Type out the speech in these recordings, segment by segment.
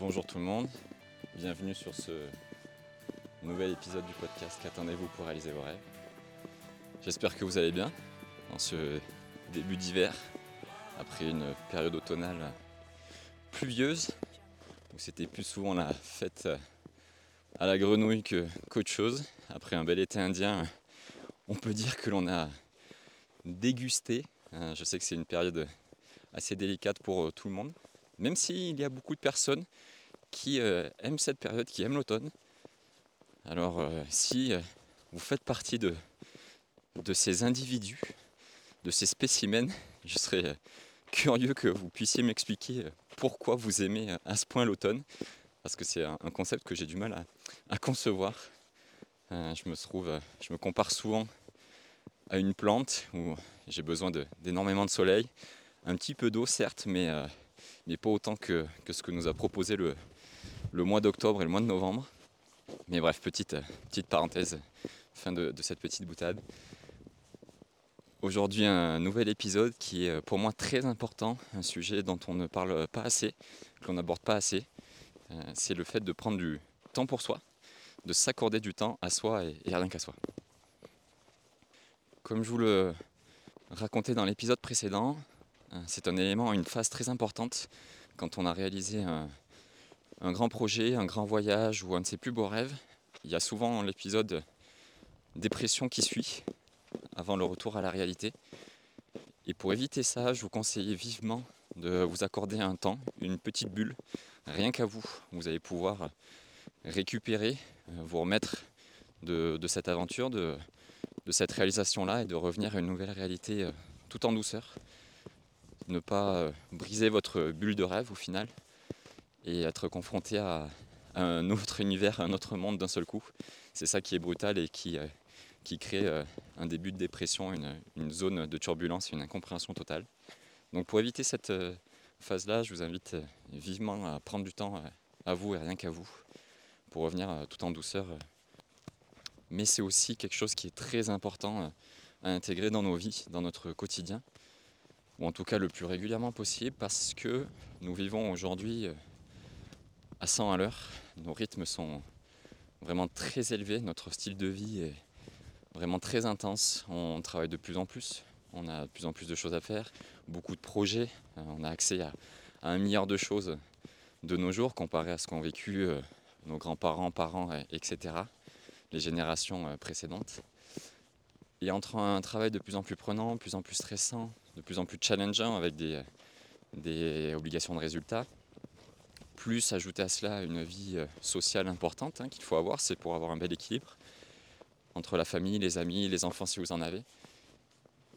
Bonjour tout le monde, bienvenue sur ce nouvel épisode du podcast Qu'attendez-vous pour réaliser vos rêves? J'espère que vous allez bien en ce début d'hiver, après une période automnale pluvieuse, c'était plus souvent la fête à la grenouille qu'autre chose. Après un bel été indien, on peut dire que l'on a dégusté. Euh, je sais que c'est une période assez délicate pour euh, tout le monde, même s'il y a beaucoup de personnes qui euh, aiment cette période, qui aiment l'automne. Alors si vous faites partie de, ces individus, de ces spécimens, je serais curieux que vous puissiez m'expliquer pourquoi vous aimez à ce point l'automne, parce que c'est un concept que j'ai du mal à, concevoir. je me trouve, je me compare souvent à une plante où j'ai besoin d'énormément de, soleil, un petit peu d'eau certes, mais, euh, mais pas autant que, ce que nous a proposé le, le mois d'octobre et le mois de novembre. Mais bref, petite, petite parenthèse, fin de, cette petite boutade. Aujourd'hui, un nouvel épisode qui est pour moi très important, un sujet dont on ne parle pas assez, qu'on n'aborde pas assez. Euh, c'est le fait de prendre du temps pour soi, de s'accorder du temps à soi et, et rien qu'à soi. Comme je vous le racontais dans l'épisode précédent, c'est un élément, une phase très importante quand on a réalisé un, grand projet, un grand voyage ou un de ses plus beaux rêves. Il y a souvent l'épisode dépression qui suit avant le retour à la réalité. Et pour éviter ça, je vous conseille vivement de vous accorder un temps, une petite bulle, rien qu'à vous. Vous allez pouvoir récupérer, euh, vous remettre de cette aventure, de, de cette réalisation-là et de revenir à une nouvelle réalité euh, tout en douceur. Ne pas euh, briser votre bulle de rêve au final et être confronté à, un autre univers, un autre monde d'un seul coup. C'est ça qui est brutal et qui, euh, crée un début de dépression, une, zone de turbulence, une incompréhension totale. Donc pour éviter cette phase-là, je vous invite vivement à prendre du temps à vous et rien qu'à vous pour revenir tout en douceur mais c'est aussi quelque chose qui est très important euh, à intégrer dans nos vies, dans notre quotidien, ou en tout cas le plus régulièrement possible, parce que nous vivons aujourd'hui euh, à 100 à l'heure, nos rythmes sont vraiment très élevés, notre style de vie est vraiment très intense, on travaille de plus en plus, on a de plus en plus de choses à faire, beaucoup de projets, euh, on a accès à, un milliard de choses de nos jours comparé à ce qu'ont vécu nos grands-parents, parents, etc les générations euh, précédentes. Et entre un travail de plus en plus prenant, de plus en plus stressant, de plus en plus challengeant avec des, obligations de résultats, plus ajouter à cela une vie euh, sociale importante hein, qu'il faut avoir, c'est pour avoir un bel équilibre entre la famille, les amis, les enfants si vous en avez.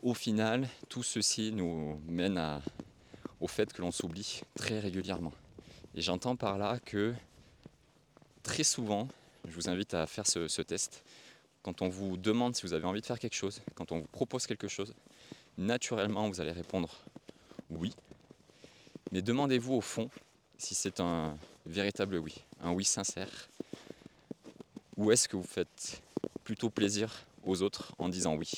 Au final, tout ceci nous mène au fait que l'on s'oublie très régulièrement. Et j'entends par là que très souvent, je vous invite à faire ce, test. Quand on vous demande si vous avez envie de faire quelque chose, quand on vous propose quelque chose, naturellement vous allez répondre oui. Mais demandez-vous au fond si c'est un véritable oui, un oui sincère. Ou est-ce que vous faites plutôt plaisir aux autres en disant oui?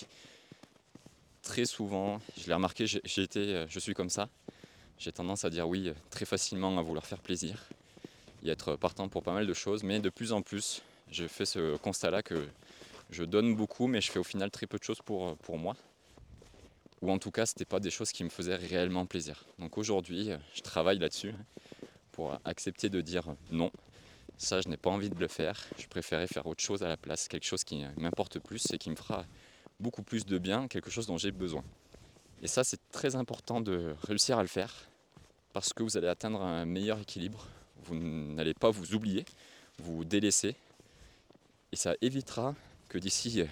Très souvent, je l'ai remarqué, j'ai été, je suis comme ça. J'ai tendance à dire oui très facilement, à vouloir faire plaisir y être partant pour pas mal de choses, mais de plus en plus, je fais ce constat-là que je donne beaucoup, mais je fais au final très peu de choses pour, pour moi. Ou en tout cas, ce n'était pas des choses qui me faisaient réellement plaisir. Donc aujourd'hui, je travaille là-dessus pour accepter de dire non. Ça, je n'ai pas envie de le faire. Je préférais faire autre chose à la place, quelque chose qui m'importe plus et qui me fera beaucoup plus de bien, quelque chose dont j'ai besoin. Et ça, c'est très important de réussir à le faire parce que vous allez atteindre un meilleur équilibre vous n'allez pas vous oublier, vous délaisser. Et ça évitera d'ici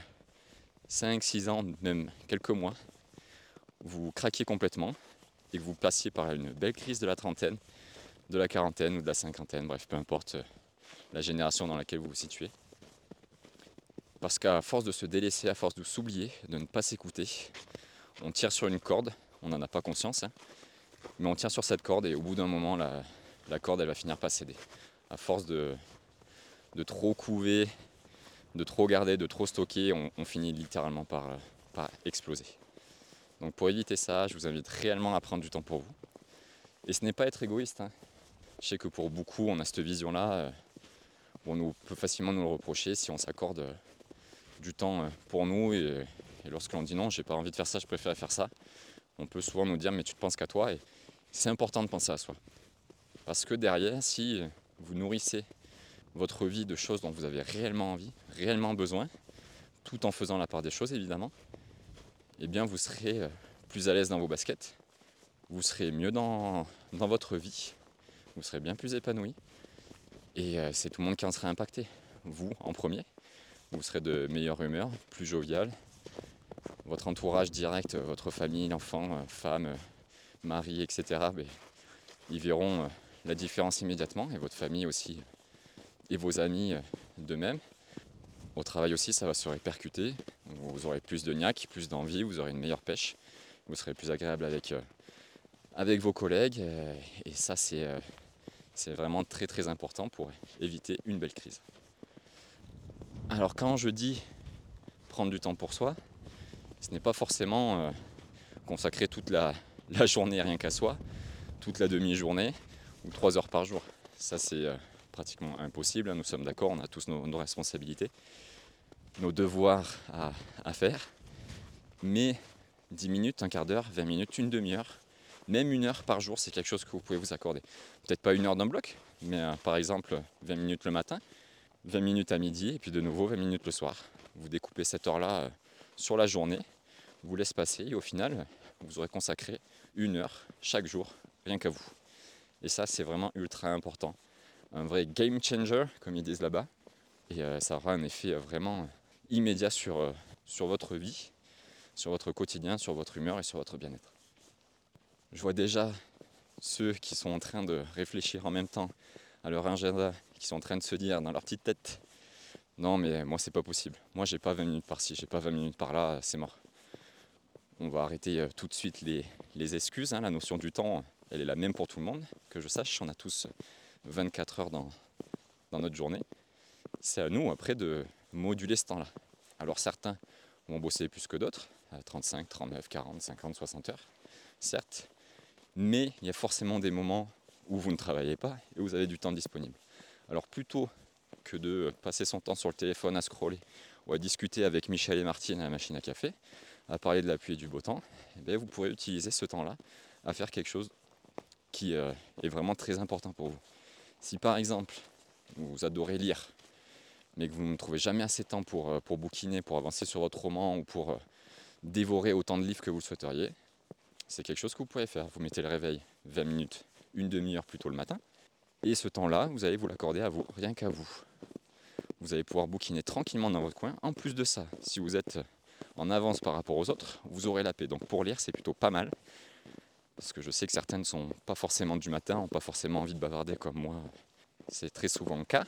5, 6 ans, même quelques mois, vous craquiez complètement et que vous passiez par une belle crise de la trentaine, de la quarantaine ou de la cinquantaine, bref, peu importe la génération dans laquelle vous vous situez. Parce qu'à force de se délaisser, à force de s'oublier, de ne pas s'écouter, on tire sur une corde, on n'en a pas conscience, hein, mais on tire sur cette corde et au bout d'un moment, la, corde elle va finir par céder. À force de trop couver, de trop garder, de trop stocker, on, finit littéralement par, par, exploser. Donc pour éviter ça, je vous invite réellement à prendre du temps pour vous. Et ce n'est pas être égoïste. Hein. Je sais que pour beaucoup, on a cette vision-là. Euh, on peut facilement nous le reprocher si on s'accorde euh, du temps euh, pour nous. Et, et lorsque l'on dit non, j'ai pas envie de faire ça, je préfère faire ça, on peut souvent nous dire mais tu ne penses qu'à toi. Et c'est important de penser à soi. Parce que derrière, si vous nourrissez votre vie de choses dont vous avez réellement envie, réellement besoin, tout en faisant la part des choses évidemment, eh bien vous serez plus à l'aise dans vos baskets, vous serez mieux dans, votre vie, vous serez bien plus épanoui. Et euh, c'est tout le monde qui en sera impacté. Vous en premier, vous serez de meilleure humeur, plus jovial. Votre entourage direct, votre famille, l'enfant, euh, femme, euh, mari, etc., ben, ils verront la différence immédiatement et votre famille aussi vos amis de même. Au travail aussi, ça va se répercuter. Vous aurez plus de niaque, plus d'envie, vous aurez une meilleure pêche, vous serez plus agréable avec, avec vos collègues. Et ça, c'est vraiment très très important pour éviter une belle crise. Alors quand je dis prendre du temps pour soi, ce n'est pas forcément euh, consacrer toute la, journée rien qu'à soi, toute la demi-journée ou trois heures par jour. Ça c'est euh, pratiquement impossible, hein. nous sommes d'accord, on a tous nos, responsabilités, nos devoirs à, faire. Mais 10 minutes, un quart d'heure, 20 minutes, une demi-heure, même une heure par jour, c'est quelque chose que vous pouvez vous accorder. Peut-être pas une heure d'un bloc, mais euh, par exemple 20 minutes le matin, 20 minutes à midi, et puis de nouveau 20 minutes le soir. Vous découpez cette heure-là euh, sur la journée, vous laissez passer, et au final, vous aurez consacré une heure chaque jour, rien qu'à vous. Et ça, c'est vraiment ultra important. Un vrai game changer, comme ils disent là-bas. Et euh, ça aura un effet vraiment immédiat sur, sur votre vie, sur votre quotidien, sur votre humeur et sur votre bien-être. Je vois déjà ceux qui sont en train de réfléchir en même temps à leur agenda, qui sont en train de se dire dans leur petite tête Non, mais moi, c'est pas possible. Moi, j'ai pas 20 minutes par-ci, j'ai pas 20 minutes par-là, c'est mort. On va arrêter euh, tout de suite les, excuses. Hein. La notion du temps, elle est la même pour tout le monde. Que je sache, on a tous 24 heures dans, notre journée. C'est à nous, après, de moduler ce temps-là. Alors, certains vont bosser plus que d'autres, 35, 39, 40, 50, 60 heures, certes mais il y a forcément des moments où vous ne travaillez pas et vous avez du temps disponible. Alors plutôt que de passer son temps sur le téléphone à scroller ou à discuter avec Michel et Martine à la machine à café, à parler de la pluie et du beau temps, eh vous pourrez utiliser ce temps-là à faire quelque chose qui euh, est vraiment très important pour vous. Si par exemple vous adorez lire, mais que vous ne trouvez jamais assez de temps pour, euh, pour bouquiner, pour avancer sur votre roman ou pour euh, dévorer autant de livres que vous le souhaiteriez, c'est quelque chose que vous pouvez faire. Vous mettez le réveil 20 minutes, une demi-heure plus tôt le matin. Et ce temps-là, vous allez vous l'accorder à vous, rien qu'à vous. Vous allez pouvoir bouquiner tranquillement dans votre coin. En plus de ça, si vous êtes en avance par rapport aux autres, vous aurez la paix. Donc pour lire, c'est plutôt pas mal. Parce que je sais que certaines ne sont pas forcément du matin, n'ont pas forcément envie de bavarder comme moi. C'est très souvent le cas.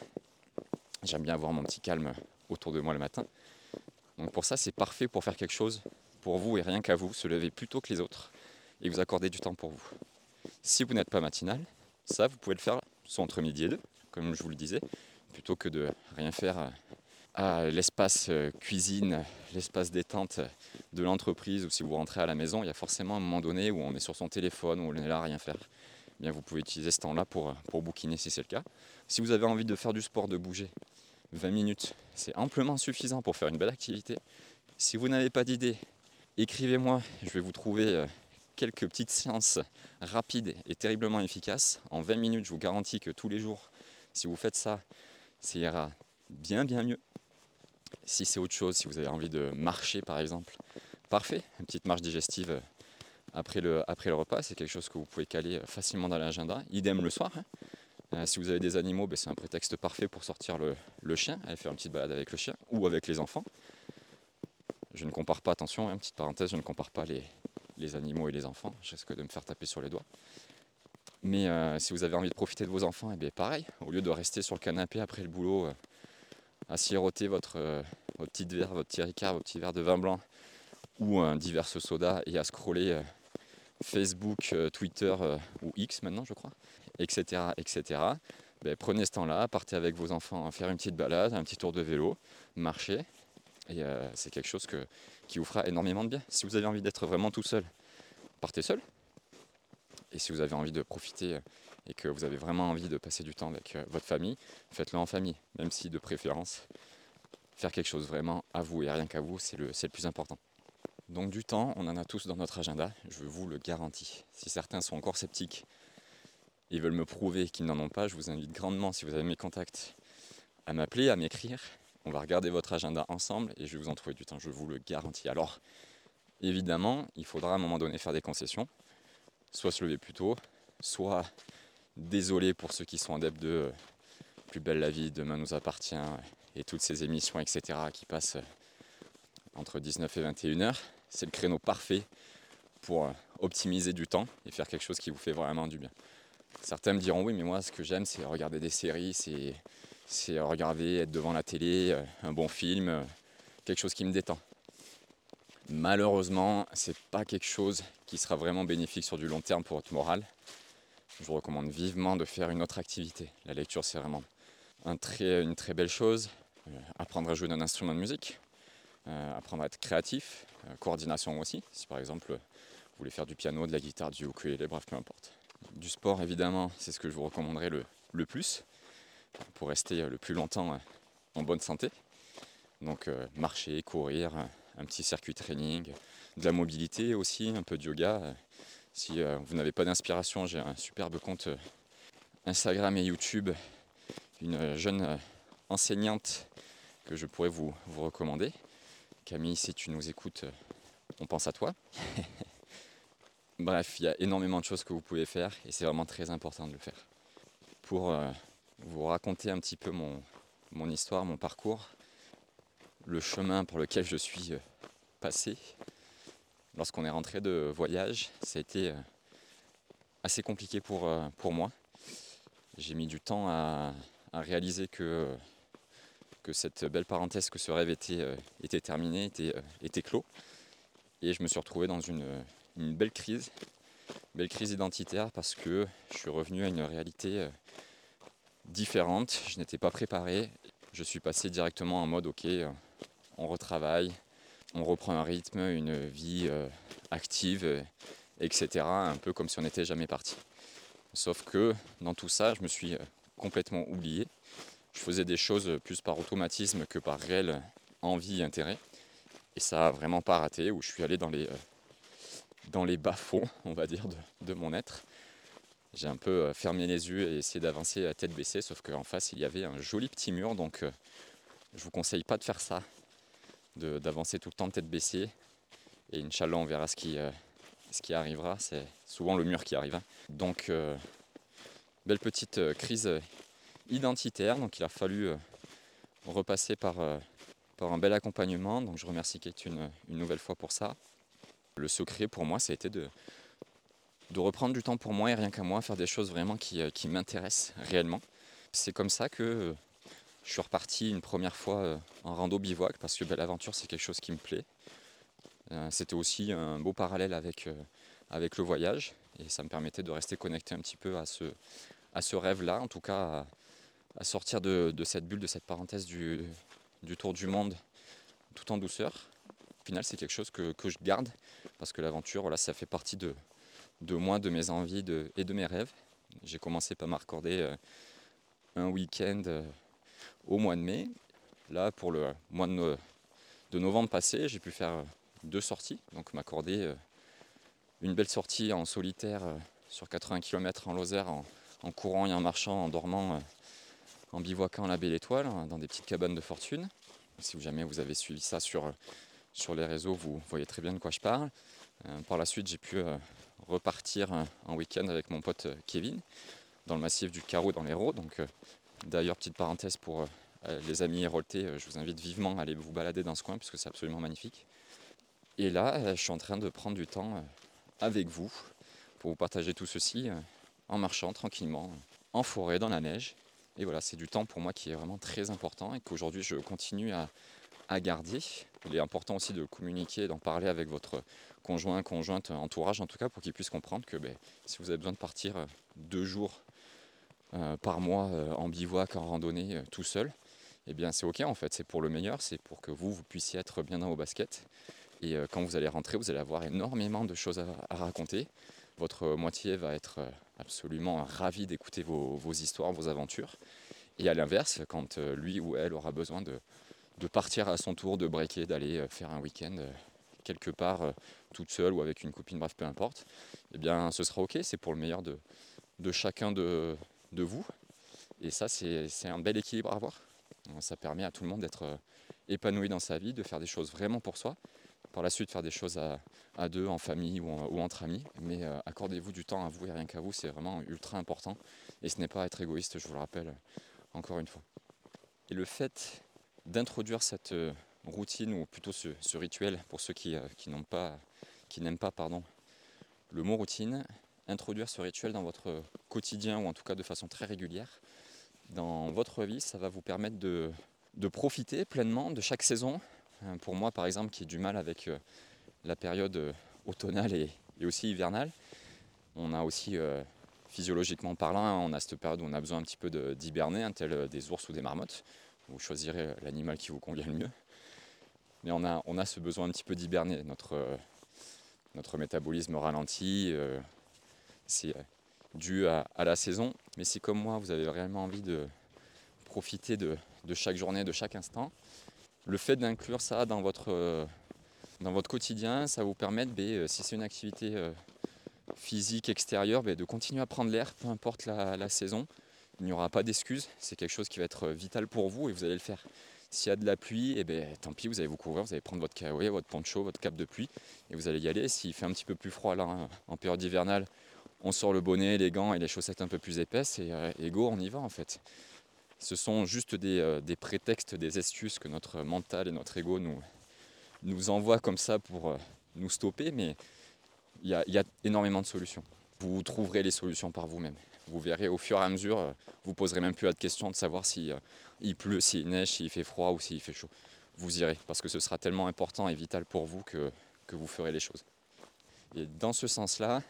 J'aime bien avoir mon petit calme autour de moi le matin. Donc pour ça, c'est parfait pour faire quelque chose pour vous et rien qu'à vous, se lever plus tôt que les autres et vous accorder du temps pour vous. Si vous n'êtes pas matinal, ça vous pouvez le faire soit entre midi et deux, comme je vous le disais, plutôt que de rien faire à l'espace euh, cuisine, l'espace détente de l'entreprise ou si vous rentrez à la maison, il y a forcément un moment donné où on est sur son téléphone, où on est là à rien faire. Eh bien, vous pouvez utiliser ce temps-là pour, pour bouquiner si c'est le cas. Si vous avez envie de faire du sport, de bouger, 20 minutes, c'est amplement suffisant pour faire une belle activité. Si vous n'avez pas d'idée, écrivez-moi, je vais vous trouver euh, quelques petites séances rapides et terriblement efficaces. En 20 minutes, je vous garantis que tous les jours, si vous faites ça, ça ira bien mieux. Si c'est autre chose, si vous avez envie de marcher par exemple, parfait, une petite marche digestive après le, après le repas, c'est quelque chose que vous pouvez caler facilement dans l'agenda. Idem le soir. Hein. Euh, si vous avez des animaux, ben, c'est un prétexte parfait pour sortir le, le, chien, aller faire une petite balade avec le chien ou avec les enfants. Je ne compare pas, attention, hein, petite parenthèse, je ne compare pas les, les animaux et les enfants. Je risque de me faire taper sur les doigts. Mais euh, si vous avez envie de profiter de vos enfants, eh bien pareil, au lieu de rester sur le canapé après le boulot, euh, à siroter votre, euh, petit verre, votre petit ricard, votre petit verre de vin blanc ou un divers soda et à scroller Facebook, Twitter ou X maintenant je crois, etc. etc. Ben, prenez ce temps-là, partez avec vos enfants faire une petite balade, un petit tour de vélo, marcher. Et c'est quelque chose qui vous fera énormément de bien. Si vous avez envie d'être vraiment tout seul, partez seul. Et si vous avez envie de profiter et que vous avez vraiment envie de passer du temps avec votre famille, faites-le en famille, même si de préférence, faire quelque chose vraiment à vous et rien qu'à vous, c'est le, le plus important. Donc du temps, on en a tous dans notre agenda, je vous le garantis. Si certains sont encore sceptiques, ils veulent me prouver qu'ils n'en ont pas, je vous invite grandement, si vous avez mes contacts, à m'appeler, à m'écrire. On va regarder votre agenda ensemble et je vais vous en trouver du temps, je vous le garantis. Alors, évidemment, il faudra à un moment donné faire des concessions, soit se lever plus tôt, soit désolé pour ceux qui sont adeptes de Plus belle la vie, Demain nous appartient et toutes ces émissions, etc., qui passent entre 19 et 21 heures. C'est le créneau parfait pour optimiser du temps et faire quelque chose qui vous fait vraiment du bien. Certains me diront oui, mais moi ce que j'aime c'est regarder des séries, c'est regarder, être devant la télé, euh, un bon film, euh, quelque chose qui me détend. Malheureusement, c'est pas quelque chose qui sera vraiment bénéfique sur du long terme pour votre morale. Je vous recommande vivement de faire une autre activité. La lecture, c'est vraiment une très belle chose. Euh, apprendre à jouer d'un instrument de musique, apprendre à être créatif, coordination aussi. Si par exemple vous voulez faire du piano, de la guitare, du ukulélé, bref, peu importe. Du sport, évidemment, c'est ce que je vous recommanderais le, plus pour rester le plus longtemps en bonne santé. Donc euh, marcher, courir, un petit circuit training, de la mobilité aussi, un peu de yoga. Si euh, vous n'avez pas d'inspiration, j'ai un superbe compte euh, Instagram et YouTube, une jeune enseignante que je pourrais vous, recommander. Camille, si tu nous écoutes, on pense à toi. Bref, il y a énormément de choses que vous pouvez faire et c'est vraiment très important de le faire. Pour euh, vous raconter un petit peu mon, histoire, mon parcours, le chemin pour lequel je suis euh, passé, lorsqu'on est rentré de voyage, ça a été euh, assez compliqué pour, pour moi. J'ai mis du temps à, réaliser que, cette belle parenthèse, que ce rêve était, était terminé, était, clos. Et je me suis retrouvé dans une, belle crise, belle crise identitaire parce que je suis revenu à une réalité euh, différente. Je n'étais pas préparé. Je suis passé directement en mode ok, euh, on retravaille, on reprend un rythme, une vie euh, active, etc. Un peu comme si on n'était jamais parti. Sauf que dans tout ça, je me suis complètement oublié. Je faisais des choses plus par automatisme que par réelle envie et intérêt. Et ça a vraiment pas raté, où je suis allé dans les dans les bas-fonds, on va dire, de, mon être. J'ai un peu euh, fermé les yeux et essayé d'avancer à tête baissée, sauf qu'en face, il y avait un joli petit mur, donc euh, je vous conseille pas de faire ça, d'avancer tout le temps tête baissée. Et Inch'Allah, on verra ce qui, euh, ce qui arrivera. C'est souvent le mur qui arrive. Hein. Donc, belle petite crise identitaire. Donc, il a fallu repasser par, par un bel accompagnement. Donc, je remercie Kate une, nouvelle fois pour ça. Le secret pour moi, ça a été de, de reprendre du temps pour moi et rien qu'à moi, faire des choses vraiment qui, euh, qui m'intéressent réellement. C'est comme ça que euh, je suis reparti une première fois euh, en rando bivouac parce que Belle Aventure, c'est quelque chose qui me plaît. C'était aussi un beau parallèle avec, avec le voyage et ça me permettait de rester connecté un petit peu à ce, à ce rêve-là, en tout cas à, sortir de, de, cette bulle, de cette parenthèse du, du tour du monde tout en douceur. Au final, c'est quelque chose que, je garde parce que l'aventure, voilà, ça fait partie de, de moi, de mes envies et de mes rêves. J'ai commencé par m'accorder euh, un week-end euh, au mois de mai. Là, pour le mois de, novembre passé, j'ai pu faire euh, deux sorties. Donc, m'accorder une belle sortie en solitaire sur 80 km en Lozère, en, courant et en marchant, en dormant, en bivouaquant la Belle Étoile, hein, dans des petites cabanes de fortune. Si jamais vous avez suivi ça sur les réseaux, vous voyez très bien de quoi je parle. Euh, par la suite, j'ai pu euh, repartir en week-end avec mon pote euh, Kevin dans le massif du Carreau dans l'Hérault. Donc, d'ailleurs, petite parenthèse pour les amis héroltés, je vous invite vivement à aller vous balader dans ce coin puisque c'est absolument magnifique. Et là, je suis en train de prendre du temps avec vous pour vous partager tout ceci en marchant tranquillement, en forêt, dans la neige. Et voilà, c'est du temps pour moi qui est vraiment très important et qu'aujourd'hui je continue à, garder. Il est important aussi de communiquer, d'en parler avec votre conjoint, conjointe, entourage en tout cas, pour qu'ils puissent comprendre que ben, si vous avez besoin de partir euh, deux jours euh, par mois euh, en bivouac, en randonnée, tout seul, eh bien c'est ok en fait, c'est pour le meilleur, c'est pour que vous, vous puissiez être bien dans vos baskets. Et quand vous allez rentrer, vous allez avoir énormément de choses à, raconter, votre moitié va être absolument ravi d'écouter vos, histoires, vos aventures. Et à l'inverse, quand lui ou elle aura besoin de, partir à son tour, de breaker, d'aller faire un week-end quelque part toute seule ou avec une copine, bref, peu importe, eh bien ce sera ok, c'est pour le meilleur de chacun de, de vous. Et ça, c'est un bel équilibre à avoir. Ça permet à tout le monde d'être euh, épanoui dans sa vie, de faire des choses vraiment pour soi. Par la suite, faire des choses à, deux, en famille ou, entre amis. Mais euh, accordez-vous du temps à vous et rien qu'à vous, c'est vraiment ultra important. Et ce n'est pas être égoïste, je vous le rappelle euh, encore une fois. Et le fait d'introduire cette routine, ou plutôt ce, rituel, pour ceux qui, n'ont pas, qui n'aiment pas pardon, le mot routine, introduire ce rituel dans votre quotidien, ou en tout cas de façon très régulière, dans votre vie, ça va vous permettre de, profiter pleinement de chaque saison. Euh, pour moi, par exemple, qui ai du mal avec euh, la période euh, automnale et, aussi hivernale, on a aussi, physiologiquement parlant, on a cette période où on a besoin un petit peu d'hiberner, tel des ours ou des marmottes. Vous choisirez l'animal qui vous convient le mieux. Mais on a, on a ce besoin un petit peu d'hiberner. Notre, notre métabolisme ralentit. C'est dû à, la saison. Mais si comme moi, vous avez vraiment envie de profiter de, chaque journée, de chaque instant, le fait d'inclure ça dans votre, euh, dans votre quotidien, ça vous permet, ben, euh, si c'est une activité euh, physique extérieure, ben, de continuer à prendre l'air, peu importe la, saison. Il n'y aura pas d'excuses, c'est quelque chose qui va être vital pour vous et vous allez le faire. S'il y a de la pluie, eh ben, tant pis, vous allez vous couvrir, vous allez prendre votre kawaii, votre poncho, votre cape de pluie et vous allez y aller. S'il fait un petit peu plus froid là, en période hivernale, on sort le bonnet, les gants et les chaussettes un peu plus épaisses et, euh, go, on y va en fait. Ce sont juste euh, des, prétextes, des excuses que notre mental et notre ego nous, nous envoient comme ça pour euh, nous stopper, mais il y, a énormément de solutions. Vous trouverez les solutions par vous-même. Vous verrez au fur et à mesure, vous poserez même plus de questions de savoir il pleut, s'il neige, s'il fait froid ou s'il fait chaud. Vous irez, parce que ce sera tellement important et vital pour vous que, que vous ferez les choses. Et dans ce sens-là,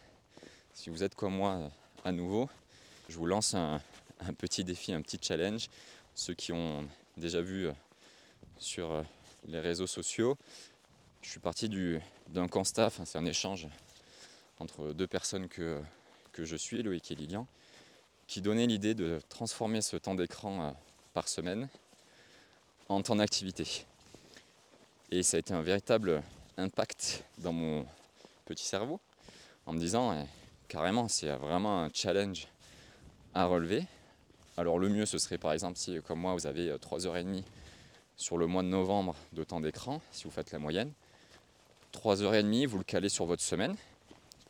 si vous êtes comme moi à nouveau, je vous lance un, petit défi, un petit challenge. Ceux qui ont déjà vu euh, sur euh, les réseaux sociaux, je suis parti d'un constat, c'est un échange entre deux personnes que, que je suis, Loïc et Lilian, qui donnait l'idée de transformer ce temps d'écran euh, par semaine en temps d'activité. Et ça a été un véritable impact dans mon petit cerveau en me disant eh, carrément, c'est vraiment un challenge à relever. Alors le mieux, ce serait par exemple si, comme moi, vous avez 3h30 euh, sur le mois de novembre de temps d'écran, si vous faites la moyenne. 3h30, vous le calez sur votre semaine,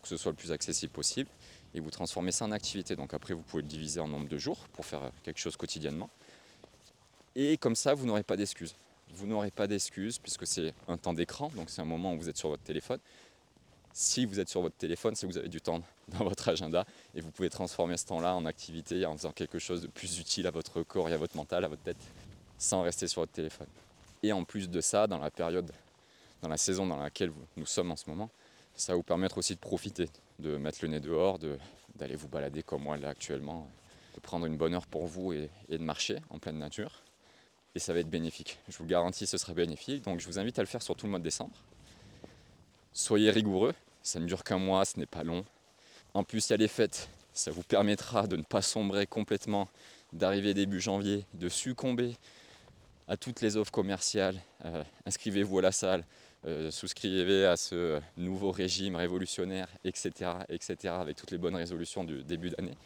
que ce soit le plus accessible possible, et vous transformez ça en activité. Donc après, vous pouvez le diviser en nombre de jours pour faire quelque chose quotidiennement. Et comme ça, vous n'aurez pas d'excuses. Vous n'aurez pas d'excuses puisque c'est un temps d'écran, donc c'est un moment où vous êtes sur votre téléphone. Si vous êtes sur votre téléphone, c'est que vous avez du temps dans votre agenda et vous pouvez transformer ce temps-là en activité en faisant quelque chose de plus utile à votre corps et à votre mental, à votre tête, sans rester sur votre téléphone. Et en plus de ça, dans la période, dans la saison dans laquelle nous sommes en ce moment, ça va vous permettre aussi de profiter, de mettre le nez dehors, d'aller vous balader comme moi là actuellement, de prendre une bonne heure pour vous et, et de marcher en pleine nature. Et ça va être bénéfique. Je vous garantis, ce sera bénéfique. Donc je vous invite à le faire sur tout le mois de décembre. Soyez rigoureux, ça ne dure qu'un mois, ce n'est pas long. En plus, il y a les fêtes, ça vous permettra de ne pas sombrer complètement, d'arriver début janvier, de succomber à toutes les offres commerciales. Euh, inscrivez-vous à la salle, euh, souscrivez à ce nouveau régime révolutionnaire, etc., etc., avec toutes les bonnes résolutions du début d'année.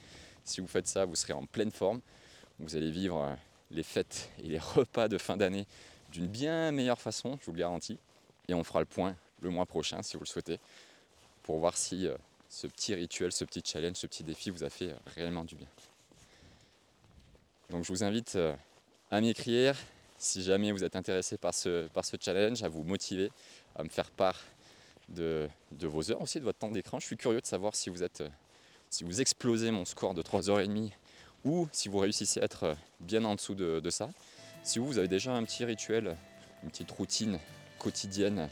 Si vous faites ça, vous serez en pleine forme. Vous allez vivre euh, les fêtes et les repas de fin d'année d'une bien meilleure façon, je vous le garantis. Et on fera le point le mois prochain, si vous le souhaitez, pour voir si euh, ce petit rituel, ce petit challenge, ce petit défi vous a fait euh, réellement du bien. Donc je vous invite euh, à m'écrire si jamais vous êtes intéressé par ce, challenge, à vous motiver, à me faire part de, vos heures aussi, de votre temps d'écran. Je suis curieux de savoir si vous explosez mon score de 3h30 ou si vous réussissez à être bien en dessous de, ça. Si vous, avez déjà un petit rituel, une petite routine quotidienne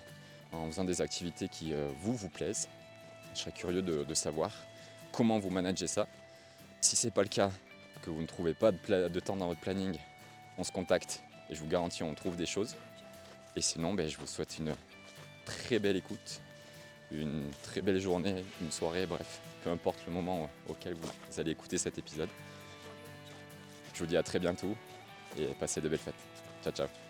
en faisant des activités qui vous, vous plaisent. Je serais curieux de, savoir comment vous managez ça. Si ce n'est pas le cas, que vous ne trouvez pas de, temps dans votre planning, on se contacte et je vous garantis on trouve des choses. Et sinon, ben, je vous souhaite une très belle écoute une très belle journée, une soirée, bref, peu importe le moment auquel vous allez écouter cet épisode. Je vous dis à très bientôt et passez de belles fêtes. Ciao ciao